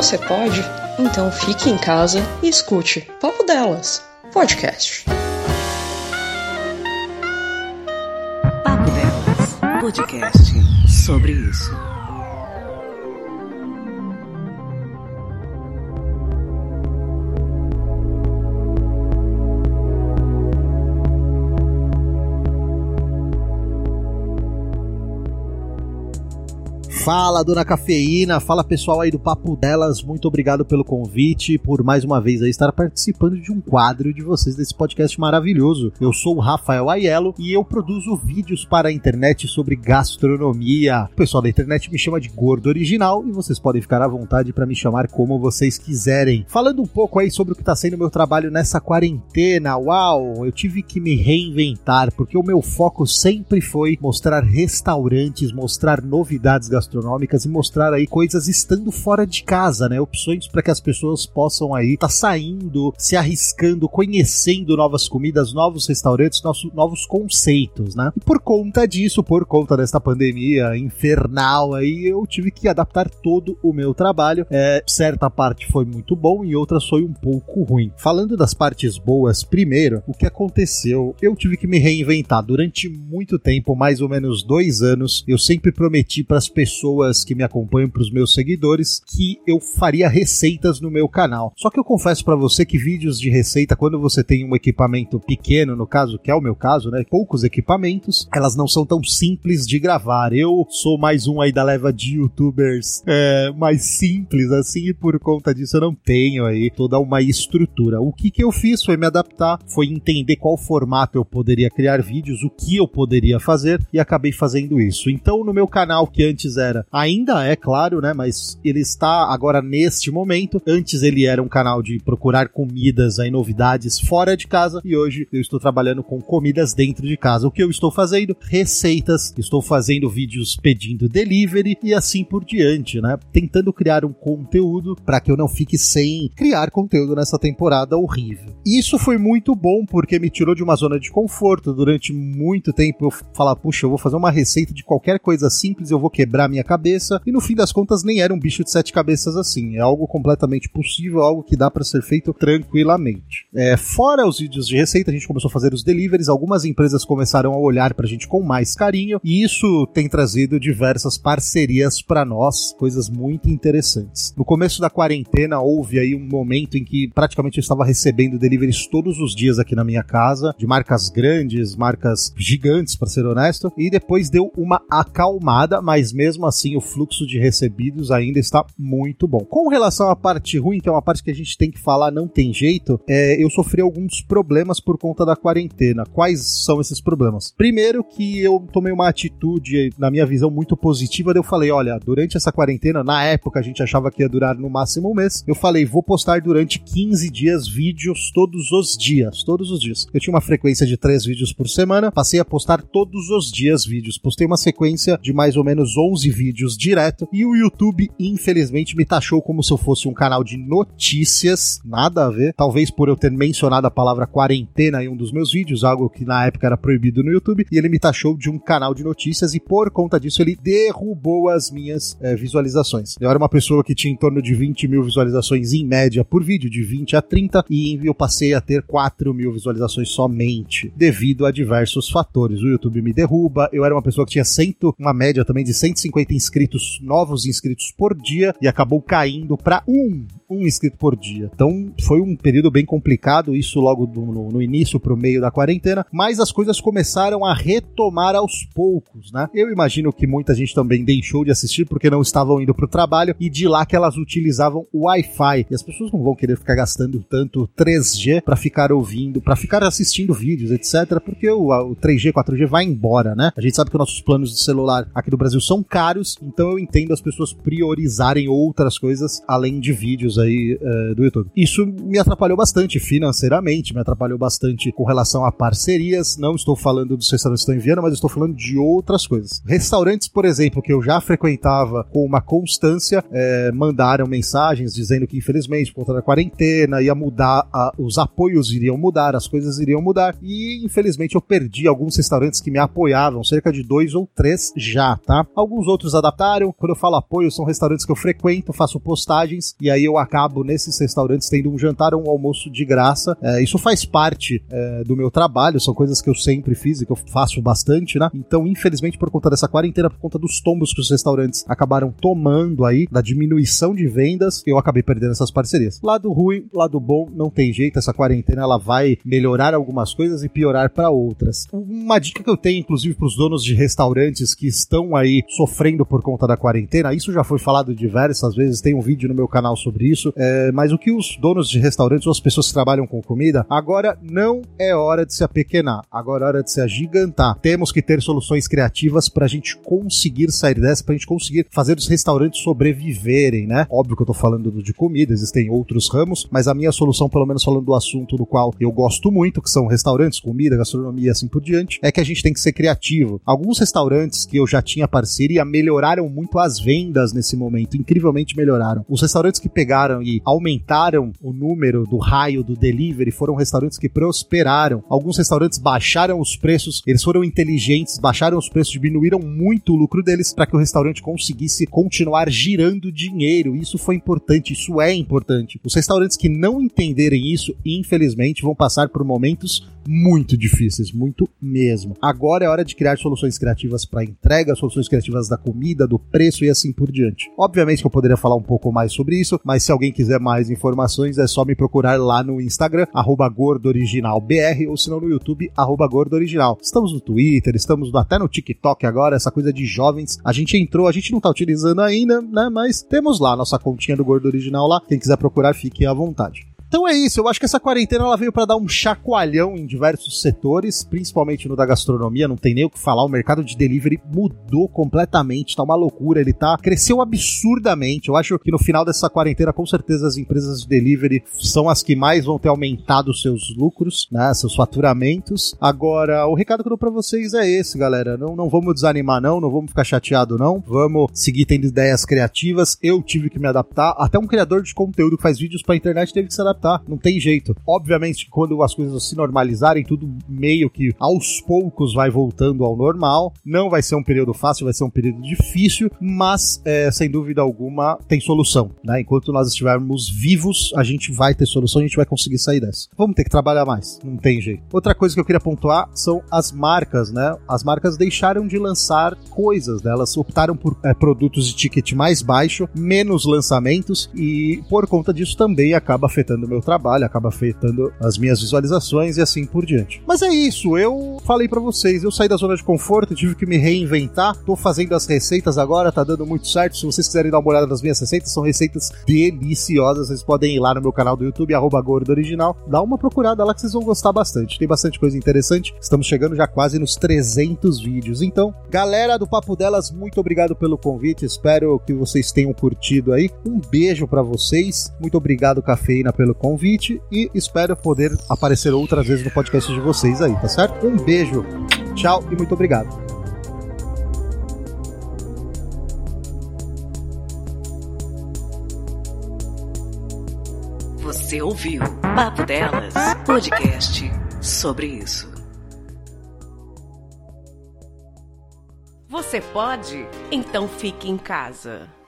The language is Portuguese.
Você pode? Então fique em casa e escute Papo Delas, podcast. Papo Delas, podcast sobre isso. Fala, dona Cafeína, fala pessoal aí do Papo Delas, muito obrigado pelo convite, por mais uma vez aí estar participando de um quadro de vocês desse podcast maravilhoso. Eu sou o Rafael Aiello e eu produzo vídeos para a internet sobre gastronomia. O pessoal da internet me chama de Gordo Original e vocês podem ficar à vontade para me chamar como vocês quiserem. Falando um pouco aí sobre o que está sendo meu trabalho nessa quarentena, uau, eu tive que me reinventar porque o meu foco sempre foi mostrar restaurantes, mostrar novidades gastronômicas gastronômicas e mostrar aí coisas estando fora de casa, né? Opções para que as pessoas possam aí estar tá saindo, se arriscando, conhecendo novas comidas, novos restaurantes, nossos novos conceitos, né? E por conta disso, por conta desta pandemia infernal aí, eu tive que adaptar todo o meu trabalho. É, certa parte foi muito bom e outras foi um pouco ruim. Falando das partes boas, primeiro, o que aconteceu? Eu tive que me reinventar durante muito tempo, mais ou menos dois anos. Eu sempre prometi para as pessoas pessoas que me acompanham, para os meus seguidores, que eu faria receitas no meu canal. Só que eu confesso para você que vídeos de receita, quando você tem um equipamento pequeno, no caso, que é o meu caso, né? Poucos equipamentos, elas não são tão simples de gravar. Eu sou mais um aí da leva de youtubers é, mais simples, assim, e por conta disso eu não tenho aí toda uma estrutura. O que, que eu fiz foi me adaptar, foi entender qual formato eu poderia criar vídeos, o que eu poderia fazer, e acabei fazendo isso. Então, no meu canal, que antes era era. Ainda é, claro, né? Mas ele está agora neste momento. Antes ele era um canal de procurar comidas aí, novidades fora de casa. E hoje eu estou trabalhando com comidas dentro de casa. O que eu estou fazendo? Receitas. Estou fazendo vídeos pedindo delivery e assim por diante, né? Tentando criar um conteúdo para que eu não fique sem criar conteúdo nessa temporada horrível. Isso foi muito bom porque me tirou de uma zona de conforto durante muito tempo. Eu falar, puxa, eu vou fazer uma receita de qualquer coisa simples, eu vou quebrar minha cabeça, e no fim das contas nem era um bicho de sete cabeças assim. É algo completamente possível, algo que dá para ser feito tranquilamente. É, fora os vídeos de receita, a gente começou a fazer os deliveries, algumas empresas começaram a olhar pra gente com mais carinho, e isso tem trazido diversas parcerias para nós, coisas muito interessantes. No começo da quarentena, houve aí um momento em que praticamente eu estava recebendo deliveries todos os dias aqui na minha casa, de marcas grandes, marcas gigantes, para ser honesto, e depois deu uma acalmada, mas mesmo assim o fluxo de recebidos ainda está muito bom. Com relação à parte ruim, que é uma parte que a gente tem que falar, não tem jeito, é, eu sofri alguns problemas por conta da quarentena. Quais são esses problemas? Primeiro que eu tomei uma atitude, na minha visão, muito positiva, eu falei, olha, durante essa quarentena, na época a gente achava que ia durar no máximo um mês, eu falei, vou postar durante 15 dias vídeos todos os dias, todos os dias. Eu tinha uma frequência de 3 vídeos por semana, passei a postar todos os dias vídeos. Postei uma sequência de mais ou menos 11 vídeos direto e o YouTube, infelizmente, me taxou como se eu fosse um canal de notícias, nada a ver. Talvez por eu ter mencionado a palavra quarentena em um dos meus vídeos, algo que na época era proibido no YouTube, e ele me taxou de um canal de notícias e por conta disso ele derrubou as minhas é, visualizações. Eu era uma pessoa que tinha em torno de 20 mil visualizações em média por vídeo, de 20 a 30, e eu passei a ter 4 mil visualizações somente, devido a diversos fatores. O YouTube me derruba, eu era uma pessoa que tinha cento, uma média também de 150 150 inscritos, novos inscritos por dia, e acabou caindo para um, um inscrito por dia. Então foi um período bem complicado, isso logo do, no, no início para o meio da quarentena, mas as coisas começaram a retomar aos poucos, né? Eu imagino que muita gente também deixou de assistir porque não estavam indo para o trabalho e de lá que elas utilizavam o Wi-Fi. E as pessoas não vão querer ficar gastando tanto 3G para ficar ouvindo, para ficar assistindo vídeos, etc. Porque o, o 3G, 4G vai embora, né? A gente sabe que nossos planos de celular aqui do Brasil são caros então eu entendo as pessoas priorizarem outras coisas além de vídeos aí uh, do YouTube. Isso me atrapalhou bastante financeiramente, me atrapalhou bastante com relação a parcerias. Não estou falando dos restaurantes que estão em Viena, mas estou falando de outras coisas. Restaurantes, por exemplo, que eu já frequentava com uma constância, é, mandaram mensagens dizendo que infelizmente por conta da quarentena ia mudar, a, os apoios iriam mudar, as coisas iriam mudar e infelizmente eu perdi alguns restaurantes que me apoiavam, cerca de dois ou três já, tá? Alguns outros outros adaptaram. Quando eu falo apoio, são restaurantes que eu frequento, faço postagens e aí eu acabo nesses restaurantes tendo um jantar ou um almoço de graça. É, isso faz parte é, do meu trabalho, são coisas que eu sempre fiz e que eu faço bastante, né? Então, infelizmente, por conta dessa quarentena, por conta dos tombos que os restaurantes acabaram tomando aí, da diminuição de vendas, eu acabei perdendo essas parcerias. Lado ruim, lado bom, não tem jeito, essa quarentena ela vai melhorar algumas coisas e piorar para outras. Uma dica que eu tenho, inclusive, para os donos de restaurantes que estão aí sofrendo por conta da quarentena, isso já foi falado diversas vezes, tem um vídeo no meu canal sobre isso, é, mas o que os donos de restaurantes ou as pessoas que trabalham com comida, agora não é hora de se apequenar, agora é hora de se agigantar. Temos que ter soluções criativas para a gente conseguir sair dessa, para a gente conseguir fazer os restaurantes sobreviverem, né? Óbvio que eu tô falando de comida, existem outros ramos, mas a minha solução, pelo menos falando do assunto do qual eu gosto muito, que são restaurantes, comida, gastronomia e assim por diante, é que a gente tem que ser criativo. Alguns restaurantes que eu já tinha parceria melhoraram muito as vendas nesse momento, incrivelmente melhoraram. Os restaurantes que pegaram e aumentaram o número do raio do delivery foram restaurantes que prosperaram. Alguns restaurantes baixaram os preços, eles foram inteligentes, baixaram os preços, diminuíram muito o lucro deles para que o restaurante conseguisse continuar girando dinheiro. Isso foi importante, isso é importante. Os restaurantes que não entenderem isso, infelizmente, vão passar por momentos muito difíceis, muito mesmo. Agora é hora de criar soluções criativas para entrega, soluções criativas da comida, do preço e assim por diante. Obviamente que eu poderia falar um pouco mais sobre isso, mas se alguém quiser mais informações é só me procurar lá no Instagram, gordooriginalbr, ou se não no YouTube, gordooriginal. Estamos no Twitter, estamos até no TikTok agora, essa coisa de jovens. A gente entrou, a gente não tá utilizando ainda, né? Mas temos lá nossa continha do Gordo Original lá. Quem quiser procurar, fique à vontade. Então é isso, eu acho que essa quarentena ela veio para dar um chacoalhão em diversos setores, principalmente no da gastronomia, não tem nem o que falar, o mercado de delivery mudou completamente, tá uma loucura, ele tá cresceu absurdamente. Eu acho que no final dessa quarentena, com certeza as empresas de delivery são as que mais vão ter aumentado seus lucros, né, seus faturamentos. Agora, o recado que eu dou para vocês é esse, galera, não não vamos desanimar não, não vamos ficar chateado não. Vamos seguir tendo ideias criativas. Eu tive que me adaptar, até um criador de conteúdo que faz vídeos para internet teve que se adaptar tá? Não tem jeito. Obviamente, quando as coisas se normalizarem, tudo meio que aos poucos vai voltando ao normal. Não vai ser um período fácil, vai ser um período difícil, mas é, sem dúvida alguma tem solução, né? Enquanto nós estivermos vivos, a gente vai ter solução, a gente vai conseguir sair dessa. Vamos ter que trabalhar mais, não tem jeito. Outra coisa que eu queria pontuar são as marcas, né? As marcas deixaram de lançar coisas, né? Elas optaram por é, produtos de ticket mais baixo, menos lançamentos e por conta disso também acaba afetando meu trabalho, acaba afetando as minhas visualizações e assim por diante. Mas é isso, eu falei para vocês, eu saí da zona de conforto, tive que me reinventar, tô fazendo as receitas agora, tá dando muito certo. Se vocês quiserem dar uma olhada nas minhas receitas, são receitas deliciosas. Vocês podem ir lá no meu canal do YouTube, arroba Gordo Original, dá uma procurada lá que vocês vão gostar bastante. Tem bastante coisa interessante. Estamos chegando já quase nos 300 vídeos. Então, galera do Papo Delas, muito obrigado pelo convite. Espero que vocês tenham curtido aí. Um beijo para vocês. Muito obrigado, Cafeína, pelo convite e espero poder aparecer outras vezes no podcast de vocês aí, tá certo? Um beijo, tchau e muito obrigado. Você ouviu Papo Delas, podcast sobre isso. Você pode? Então fique em casa.